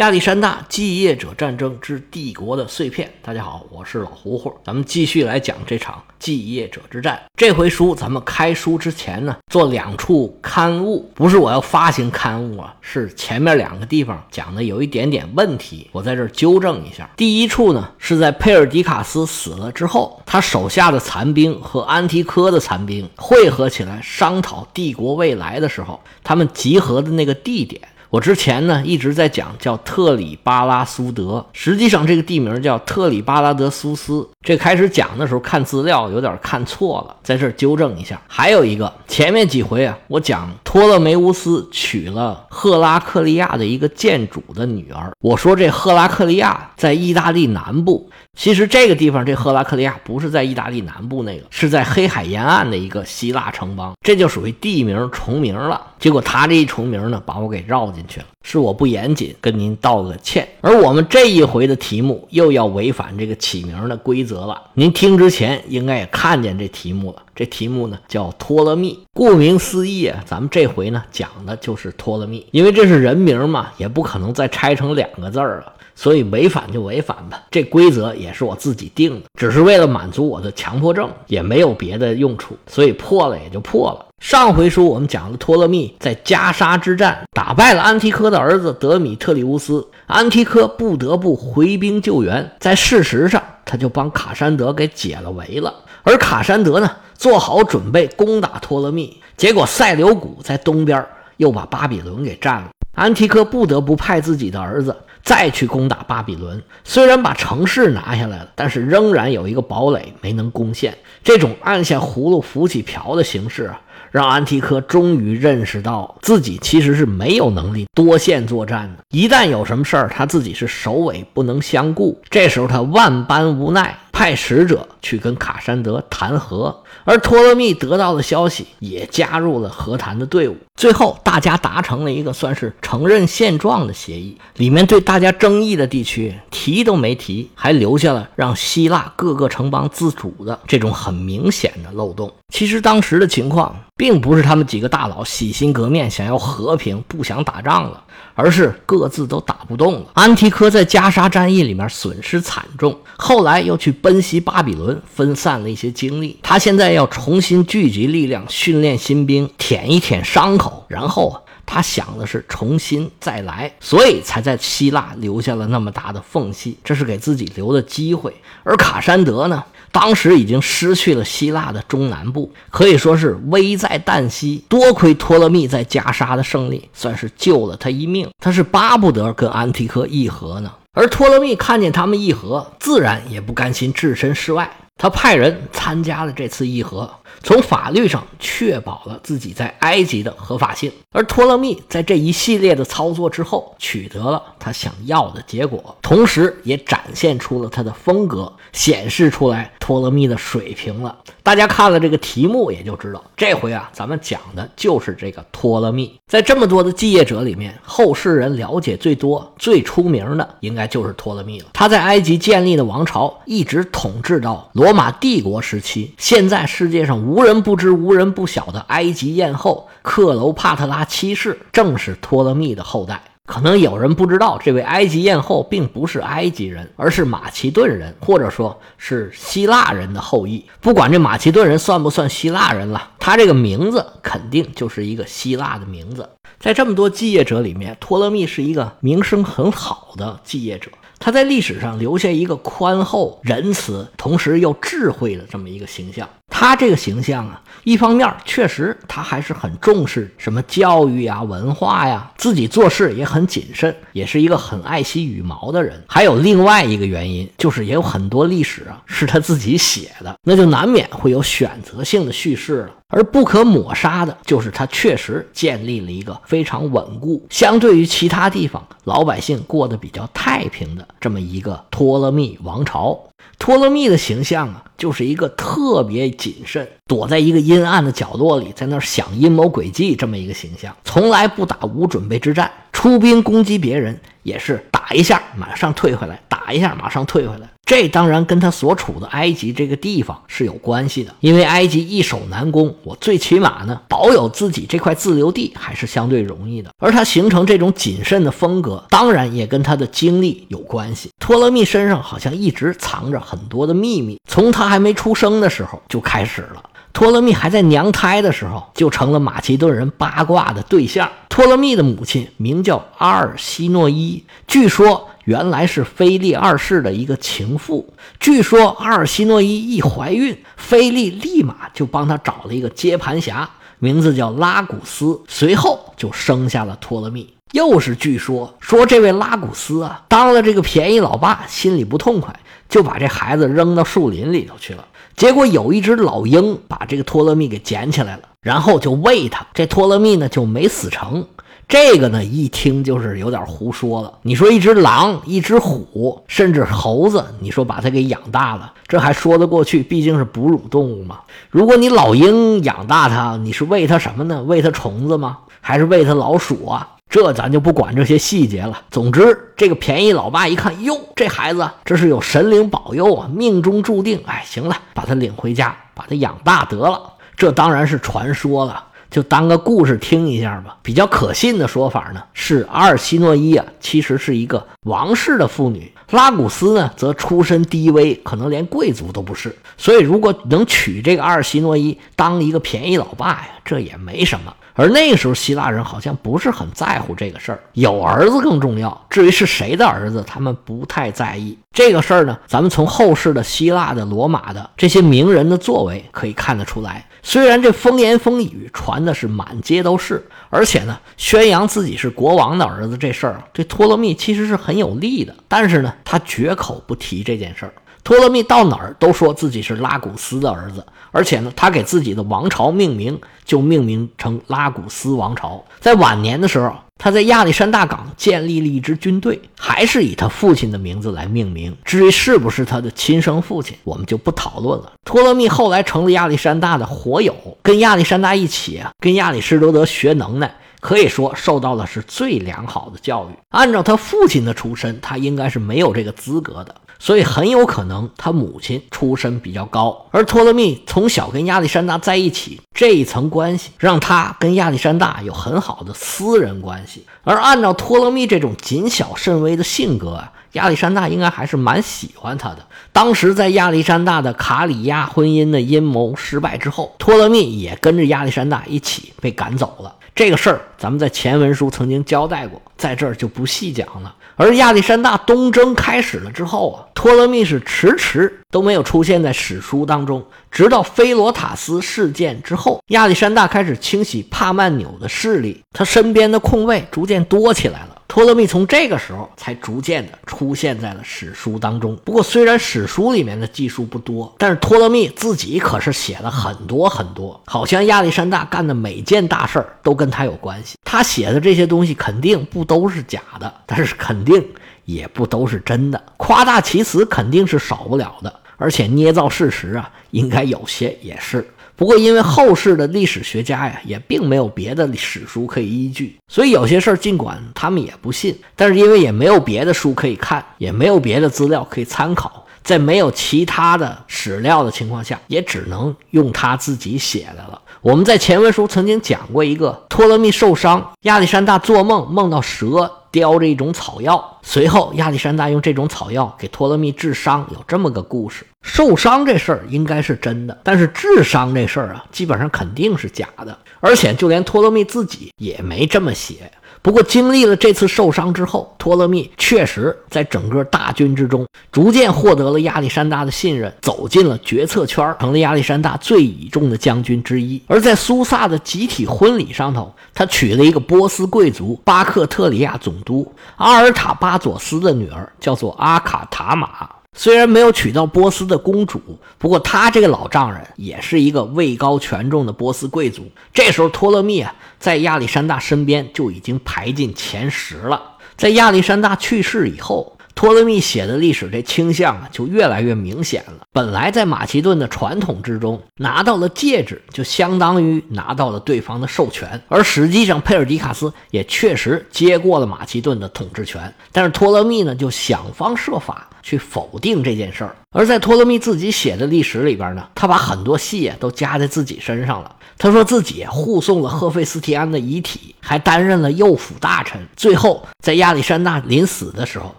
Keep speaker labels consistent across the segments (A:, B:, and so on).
A: 亚历山大继业者战争之帝国的碎片。大家好，我是老胡胡，咱们继续来讲这场继业者之战。这回书咱们开书之前呢，做两处刊物，不是我要发行刊物啊，是前面两个地方讲的有一点点问题，我在这儿纠正一下。第一处呢，是在佩尔迪卡斯死了之后，他手下的残兵和安提柯的残兵汇合起来商讨帝国未来的时候，他们集合的那个地点。我之前呢一直在讲叫特里巴拉苏德，实际上这个地名叫特里巴拉德苏斯。这开始讲的时候看资料有点看错了，在这儿纠正一下。还有一个，前面几回啊，我讲托勒梅乌斯娶了赫拉克利亚的一个建主的女儿，我说这赫拉克利亚在意大利南部。其实这个地方，这赫拉克利亚不是在意大利南部那个，是在黑海沿岸的一个希腊城邦，这就属于地名重名了。结果他这一重名呢，把我给绕进去了，是我不严谨，跟您道个歉。而我们这一回的题目又要违反这个起名的规则了。您听之前应该也看见这题目了，这题目呢叫托勒密，顾名思义啊，咱们这回呢讲的就是托勒密，因为这是人名嘛，也不可能再拆成两个字儿了。所以违反就违反吧，这规则也是我自己定的，只是为了满足我的强迫症，也没有别的用处。所以破了也就破了。上回书我们讲了托勒密在加沙之战打败了安提柯的儿子德米特里乌斯，安提柯不得不回兵救援，在事实上他就帮卡山德给解了围了。而卡山德呢，做好准备攻打托勒密，结果塞琉古在东边又把巴比伦给占了，安提柯不得不派自己的儿子。再去攻打巴比伦，虽然把城市拿下来了，但是仍然有一个堡垒没能攻陷。这种按下葫芦浮起瓢的形式啊，让安提柯终于认识到自己其实是没有能力多线作战的。一旦有什么事儿，他自己是首尾不能相顾。这时候他万般无奈。派使者去跟卡山德谈和，而托勒密得到的消息也加入了和谈的队伍。最后，大家达成了一个算是承认现状的协议，里面对大家争议的地区提都没提，还留下了让希腊各个城邦自主的这种很明显的漏洞。其实当时的情况并不是他们几个大佬洗心革面，想要和平，不想打仗了。而是各自都打不动了。安提柯在加沙战役里面损失惨重，后来又去奔袭巴比伦，分散了一些精力。他现在要重新聚集力量，训练新兵，舔一舔伤口，然后，他想的是重新再来，所以才在希腊留下了那么大的缝隙，这是给自己留的机会。而卡山德呢？当时已经失去了希腊的中南部，可以说是危在旦夕。多亏托勒密在加沙的胜利，算是救了他一命。他是巴不得跟安提柯议和呢。而托勒密看见他们议和，自然也不甘心置身事外，他派人参加了这次议和。从法律上确保了自己在埃及的合法性，而托勒密在这一系列的操作之后，取得了他想要的结果，同时也展现出了他的风格，显示出来托勒密的水平了。大家看了这个题目也就知道，这回啊，咱们讲的就是这个托勒密。在这么多的继业者里面，后世人了解最多、最出名的，应该就是托勒密了。他在埃及建立的王朝，一直统治到罗罗马帝国时期。现在世界上。无人不知、无人不晓的埃及艳后克罗帕特拉七世，正是托勒密的后代。可能有人不知道，这位埃及艳后并不是埃及人，而是马其顿人，或者说是希腊人的后裔。不管这马其顿人算不算希腊人了，他这个名字肯定就是一个希腊的名字。在这么多继业者里面，托勒密是一个名声很好的继业者。他在历史上留下一个宽厚、仁慈，同时又智慧的这么一个形象。他这个形象啊，一方面确实他还是很重视什么教育呀、文化呀，自己做事也很谨慎，也是一个很爱惜羽毛的人。还有另外一个原因，就是也有很多历史啊是他自己写的，那就难免会有选择性的叙事了。而不可抹杀的就是他确实建立了一个非常稳固，相对于其他地方老百姓过得比较太平的这么一个托勒密王朝。托勒密的形象啊，就是一个特别谨慎，躲在一个阴暗的角落里，在那儿想阴谋诡计这么一个形象，从来不打无准备之战，出兵攻击别人也是打一下马上退回来，打。一下，马上退回来。这当然跟他所处的埃及这个地方是有关系的，因为埃及易守难攻，我最起码呢保有自己这块自留地还是相对容易的。而他形成这种谨慎的风格，当然也跟他的经历有关系。托勒密身上好像一直藏着很多的秘密，从他还没出生的时候就开始了。托勒密还在娘胎的时候，就成了马其顿人八卦的对象。托勒密的母亲名叫阿尔西诺伊，据说原来是菲利二世的一个情妇。据说阿尔西诺伊一怀孕，菲利立马就帮她找了一个接盘侠，名字叫拉古斯，随后就生下了托勒密。又是据说，说这位拉古斯啊，当了这个便宜老爸，心里不痛快，就把这孩子扔到树林里头去了。结果有一只老鹰把这个托勒密给捡起来了，然后就喂他。这托勒密呢就没死成。这个呢一听就是有点胡说了。你说一只狼、一只虎，甚至猴子，你说把它给养大了，这还说得过去？毕竟是哺乳动物嘛。如果你老鹰养大它，你是喂它什么呢？喂它虫子吗？还是喂它老鼠啊？这咱就不管这些细节了。总之，这个便宜老爸一看，哟，这孩子这是有神灵保佑啊，命中注定。哎，行了，把他领回家，把他养大得了。这当然是传说了，就当个故事听一下吧。比较可信的说法呢，是阿尔西诺伊啊，其实是一个王室的妇女，拉古斯呢则出身低微，可能连贵族都不是。所以，如果能娶这个阿尔西诺伊当一个便宜老爸呀，这也没什么。而那个时候，希腊人好像不是很在乎这个事儿，有儿子更重要。至于是谁的儿子，他们不太在意这个事儿呢。咱们从后世的希腊的、罗马的这些名人的作为可以看得出来，虽然这风言风语传的是满街都是，而且呢，宣扬自己是国王的儿子这事儿对托勒密其实是很有利的，但是呢，他绝口不提这件事儿。托勒密到哪儿都说自己是拉古斯的儿子，而且呢，他给自己的王朝命名就命名成拉古斯王朝。在晚年的时候，他在亚历山大港建立了一支军队，还是以他父亲的名字来命名。至于是不是他的亲生父亲，我们就不讨论了。托勒密后来成了亚历山大的火友，跟亚历山大一起啊，跟亚里士多德学能耐，可以说受到的是最良好的教育。按照他父亲的出身，他应该是没有这个资格的。所以很有可能他母亲出身比较高，而托勒密从小跟亚历山大在一起，这一层关系让他跟亚历山大有很好的私人关系。而按照托勒密这种谨小慎微的性格啊，亚历山大应该还是蛮喜欢他的。当时在亚历山大的卡里亚婚姻的阴谋失败之后，托勒密也跟着亚历山大一起被赶走了。这个事儿咱们在前文书曾经交代过，在这儿就不细讲了。而亚历山大东征开始了之后啊，托勒密是迟迟都没有出现在史书当中，直到菲罗塔斯事件之后，亚历山大开始清洗帕曼纽的势力，他身边的空位逐渐多起来了。托勒密从这个时候才逐渐的出现在了史书当中。不过，虽然史书里面的记述不多，但是托勒密自己可是写了很多很多，好像亚历山大干的每件大事儿都跟他有关系。他写的这些东西肯定不都是假的，但是肯定也不都是真的。夸大其词肯定是少不了的，而且捏造事实啊，应该有些也是。不过，因为后世的历史学家呀，也并没有别的史书可以依据，所以有些事儿尽管他们也不信，但是因为也没有别的书可以看，也没有别的资料可以参考，在没有其他的史料的情况下，也只能用他自己写的了。我们在前文书曾经讲过一个托勒密受伤，亚历山大做梦梦到蛇。叼着一种草药，随后亚历山大用这种草药给托勒密治伤，有这么个故事。受伤这事儿应该是真的，但是治伤这事儿啊，基本上肯定是假的，而且就连托勒密自己也没这么写。不过，经历了这次受伤之后，托勒密确实在整个大军之中逐渐获得了亚历山大的信任，走进了决策圈，成了亚历山大最倚重的将军之一。而在苏萨的集体婚礼上头，他娶了一个波斯贵族巴克特里亚总督阿尔塔巴佐斯的女儿，叫做阿卡塔玛。虽然没有娶到波斯的公主，不过他这个老丈人也是一个位高权重的波斯贵族。这时候，托勒密啊，在亚历山大身边就已经排进前十了。在亚历山大去世以后，托勒密写的历史这倾向啊，就越来越明显了。本来在马其顿的传统之中，拿到了戒指就相当于拿到了对方的授权，而实际上佩尔迪卡斯也确实接过了马其顿的统治权。但是托勒密呢，就想方设法。去否定这件事儿。而在托勒密自己写的历史里边呢，他把很多戏啊都加在自己身上了。他说自己护送了赫菲斯提安的遗体，还担任了右辅大臣。最后在亚历山大临死的时候，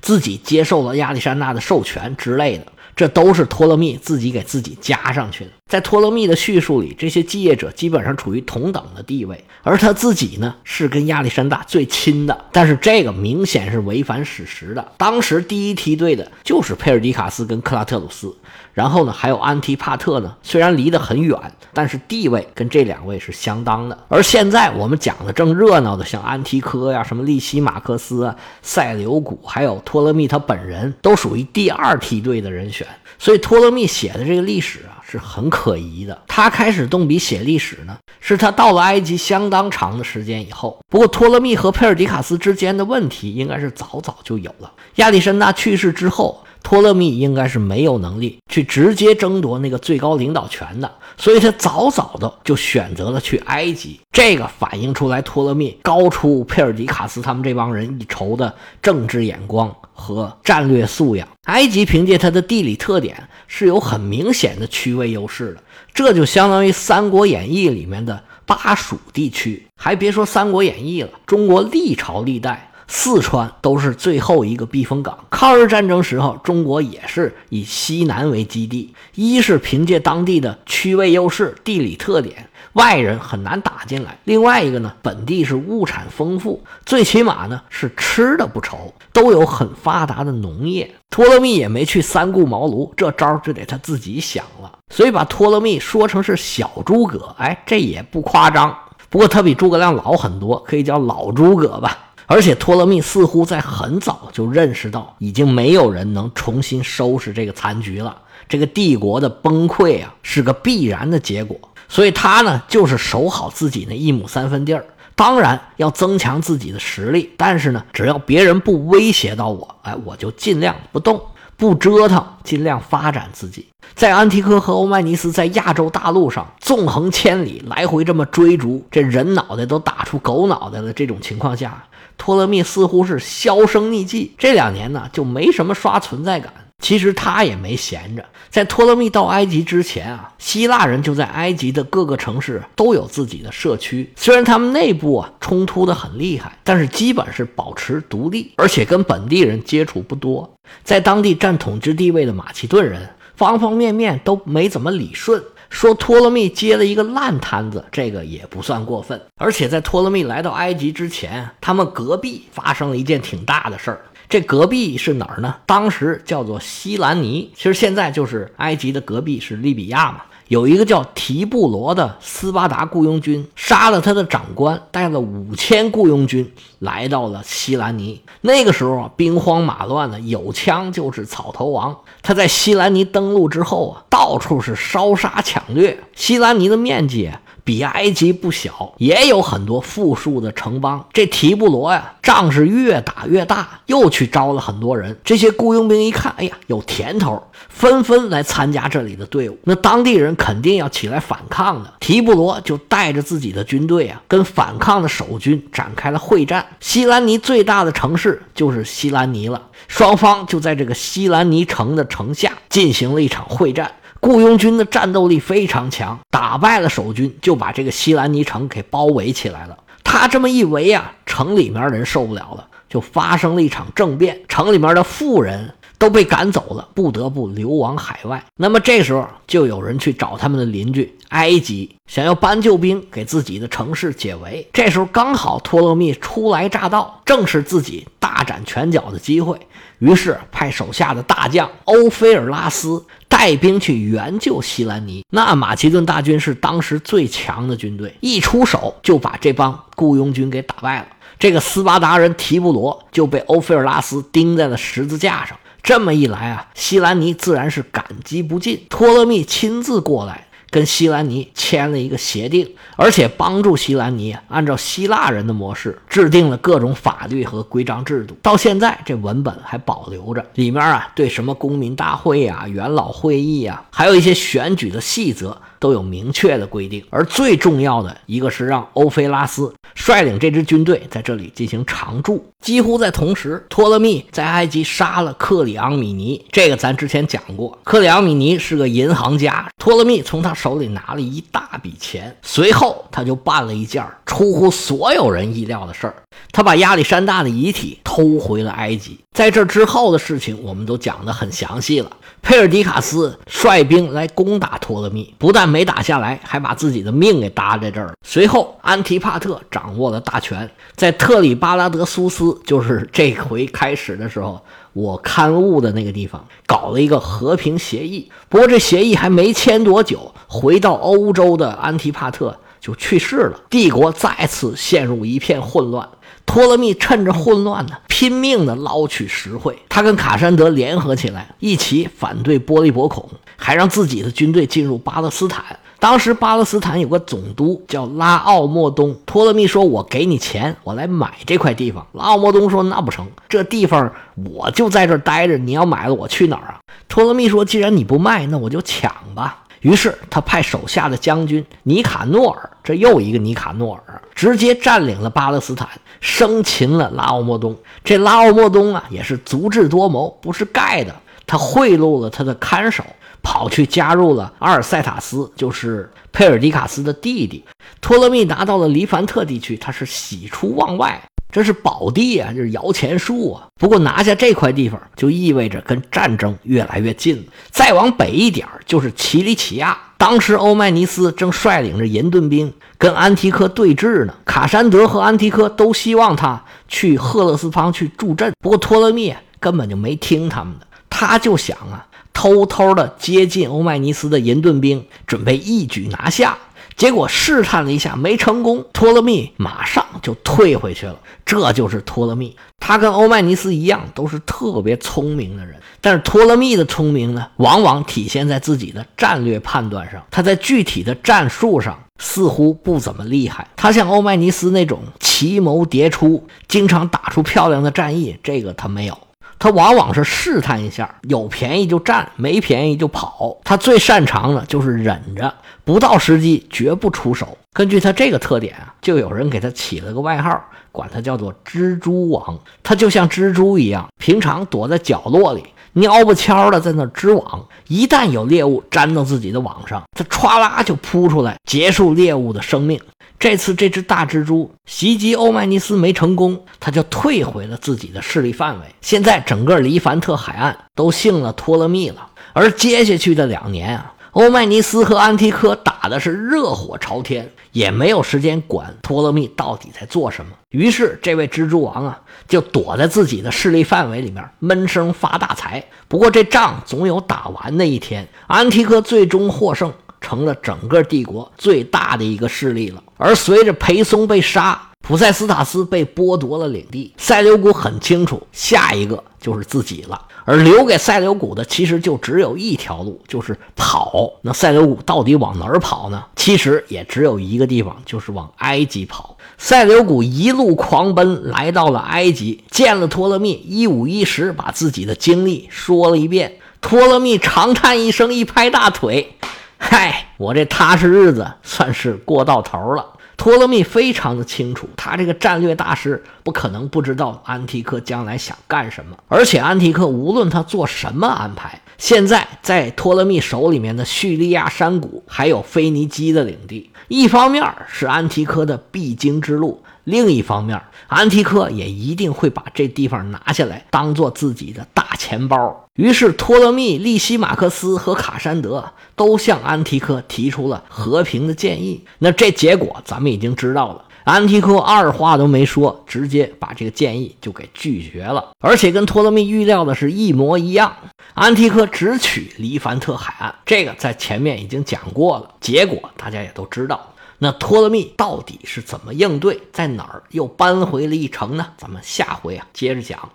A: 自己接受了亚历山大的授权之类的。这都是托勒密自己给自己加上去的。在托勒密的叙述里，这些继业者基本上处于同等的地位，而他自己呢是跟亚历山大最亲的。但是这个明显是违反史实的。当时第一梯队的就是佩尔迪卡斯跟克拉特鲁斯，然后呢还有安提帕特呢，虽然离得很远，但是地位跟这两位是相当的。而现在我们讲的正热闹的，像安提柯呀、什么利西马克斯啊、塞琉古，还有托勒密他本人，都属于第二梯队的人选。所以托勒密写的这个历史啊是很可疑的。他开始动笔写历史呢，是他到了埃及相当长的时间以后。不过托勒密和佩尔迪卡斯之间的问题应该是早早就有了。亚历山大去世之后。托勒密应该是没有能力去直接争夺那个最高领导权的，所以他早早的就选择了去埃及。这个反映出来托勒密高出佩尔迪卡斯他们这帮人一筹的政治眼光和战略素养。埃及凭借它的地理特点是有很明显的区位优势的，这就相当于《三国演义》里面的巴蜀地区。还别说《三国演义》了，中国历朝历代。四川都是最后一个避风港。抗日战争时候，中国也是以西南为基地，一是凭借当地的区位优势、地理特点，外人很难打进来；另外一个呢，本地是物产丰富，最起码呢是吃的不愁，都有很发达的农业。托勒密也没去三顾茅庐，这招就得他自己想了。所以把托勒密说成是小诸葛，哎，这也不夸张。不过他比诸葛亮老很多，可以叫老诸葛吧。而且托勒密似乎在很早就认识到，已经没有人能重新收拾这个残局了。这个帝国的崩溃啊，是个必然的结果。所以他呢，就是守好自己那一亩三分地儿。当然要增强自己的实力，但是呢，只要别人不威胁到我，哎，我就尽量不动，不折腾，尽量发展自己。在安提柯和欧迈尼斯在亚洲大陆上纵横千里，来回这么追逐，这人脑袋都打出狗脑袋了。这种情况下。托勒密似乎是销声匿迹，这两年呢就没什么刷存在感。其实他也没闲着，在托勒密到埃及之前啊，希腊人就在埃及的各个城市都有自己的社区。虽然他们内部啊冲突的很厉害，但是基本是保持独立，而且跟本地人接触不多。在当地占统治地位的马其顿人，方方面面都没怎么理顺。说托勒密接了一个烂摊子，这个也不算过分。而且在托勒密来到埃及之前，他们隔壁发生了一件挺大的事儿。这隔壁是哪儿呢？当时叫做西兰尼，其实现在就是埃及的隔壁是利比亚嘛。有一个叫提布罗的斯巴达雇佣军杀了他的长官，带了五千雇佣军来到了西兰尼。那个时候啊，兵荒马乱的，有枪就是草头王。他在西兰尼登陆之后啊，到处是烧杀抢掠。西兰尼的面积。比埃及不小，也有很多富庶的城邦。这提布罗呀，仗是越打越大，又去招了很多人。这些雇佣兵一看，哎呀，有甜头，纷纷来参加这里的队伍。那当地人肯定要起来反抗的。提布罗就带着自己的军队啊，跟反抗的守军展开了会战。西兰尼最大的城市就是西兰尼了，双方就在这个西兰尼城的城下进行了一场会战。雇佣军的战斗力非常强，打败了守军，就把这个西兰尼城给包围起来了。他这么一围啊，城里面人受不了了，就发生了一场政变，城里面的富人都被赶走了，不得不流亡海外。那么这时候就有人去找他们的邻居埃及，想要搬救兵，给自己的城市解围。这时候刚好托勒密初来乍到，正是自己大展拳脚的机会，于是派手下的大将欧菲尔拉斯。带兵去援救西兰尼，那马其顿大军是当时最强的军队，一出手就把这帮雇佣军给打败了。这个斯巴达人提布罗就被欧菲尔拉斯钉在了十字架上。这么一来啊，西兰尼自然是感激不尽。托勒密亲自过来。跟西兰尼签了一个协定，而且帮助西兰尼按照希腊人的模式制定了各种法律和规章制度。到现在这文本还保留着，里面啊对什么公民大会啊、元老会议啊，还有一些选举的细则。都有明确的规定，而最重要的一个是让欧菲拉斯率领这支军队在这里进行常驻。几乎在同时，托勒密在埃及杀了克里昂米尼，这个咱之前讲过。克里昂米尼是个银行家，托勒密从他手里拿了一大笔钱，随后他就办了一件出乎所有人意料的事儿，他把亚历山大的遗体偷回了埃及。在这之后的事情，我们都讲得很详细了。佩尔迪卡斯率兵来攻打托勒密，不但没打下来，还把自己的命给搭在这儿了。随后，安提帕特掌握了大权，在特里巴拉德苏斯，就是这回开始的时候，我刊物的那个地方，搞了一个和平协议。不过这协议还没签多久，回到欧洲的安提帕特就去世了，帝国再次陷入一片混乱。托勒密趁着混乱呢，拼命的捞取实惠。他跟卡山德联合起来，一起反对波利伯孔，还让自己的军队进入巴勒斯坦。当时巴勒斯坦有个总督叫拉奥莫东，托勒密说：“我给你钱，我来买这块地方。”拉奥莫东说：“那不成，这地方我就在这待着，你要买了我去哪儿啊？”托勒密说：“既然你不卖，那我就抢吧。”于是他派手下的将军尼卡诺尔，这又一个尼卡诺尔，直接占领了巴勒斯坦，生擒了拉奥莫东。这拉奥莫东啊，也是足智多谋，不是盖的。他贿赂了他的看守，跑去加入了阿尔塞塔斯，就是佩尔迪卡斯的弟弟。托勒密拿到了黎凡特地区，他是喜出望外。这是宝地啊，这是摇钱树啊。不过拿下这块地方，就意味着跟战争越来越近了。再往北一点就是奇里乞亚。当时欧迈尼斯正率领着银盾兵跟安提柯对峙呢。卡山德和安提柯都希望他去赫勒斯方去助阵，不过托勒密根本就没听他们的，他就想啊，偷偷的接近欧迈尼斯的银盾兵，准备一举拿下。结果试探了一下，没成功。托勒密马上就退回去了。这就是托勒密，他跟欧迈尼斯一样，都是特别聪明的人。但是托勒密的聪明呢，往往体现在自己的战略判断上。他在具体的战术上似乎不怎么厉害。他像欧迈尼斯那种奇谋迭出，经常打出漂亮的战役，这个他没有。他往往是试探一下，有便宜就占，没便宜就跑。他最擅长的就是忍着，不到时机绝不出手。根据他这个特点啊，就有人给他起了个外号，管他叫做“蜘蛛王”。他就像蜘蛛一样，平常躲在角落里，蔫不悄的在那织网。一旦有猎物粘到自己的网上，他歘啦就扑出来，结束猎物的生命。这次这只大蜘蛛袭击欧迈尼斯没成功，他就退回了自己的势力范围。现在整个黎凡特海岸都信了托勒密了，而接下去的两年啊，欧迈尼斯和安提柯打的是热火朝天，也没有时间管托勒密到底在做什么。于是这位蜘蛛王啊，就躲在自己的势力范围里面闷声发大财。不过这仗总有打完的一天，安提柯最终获胜。成了整个帝国最大的一个势力了。而随着裴松被杀，普塞斯塔斯被剥夺了领地，塞琉古很清楚，下一个就是自己了。而留给塞琉古的其实就只有一条路，就是跑。那塞琉古到底往哪儿跑呢？其实也只有一个地方，就是往埃及跑。塞琉古一路狂奔，来到了埃及，见了托勒密，一五一十把自己的经历说了一遍。托勒密长叹一声，一拍大腿。嗨，我这踏实日子算是过到头了。托勒密非常的清楚，他这个战略大师不可能不知道安提柯将来想干什么。而且安提柯无论他做什么安排，现在在托勒密手里面的叙利亚山谷还有腓尼基的领地，一方面是安提柯的必经之路，另一方面安提柯也一定会把这地方拿下来，当做自己的大钱包。于是，托勒密、利西马克斯和卡山德都向安提柯提出了和平的建议。那这结果咱们已经知道了，安提柯二话都没说，直接把这个建议就给拒绝了。而且跟托勒密预料的是一模一样，安提柯只取黎凡特海岸，这个在前面已经讲过了。结果大家也都知道。那托勒密到底是怎么应对，在哪儿又扳回了一城呢？咱们下回啊接着讲。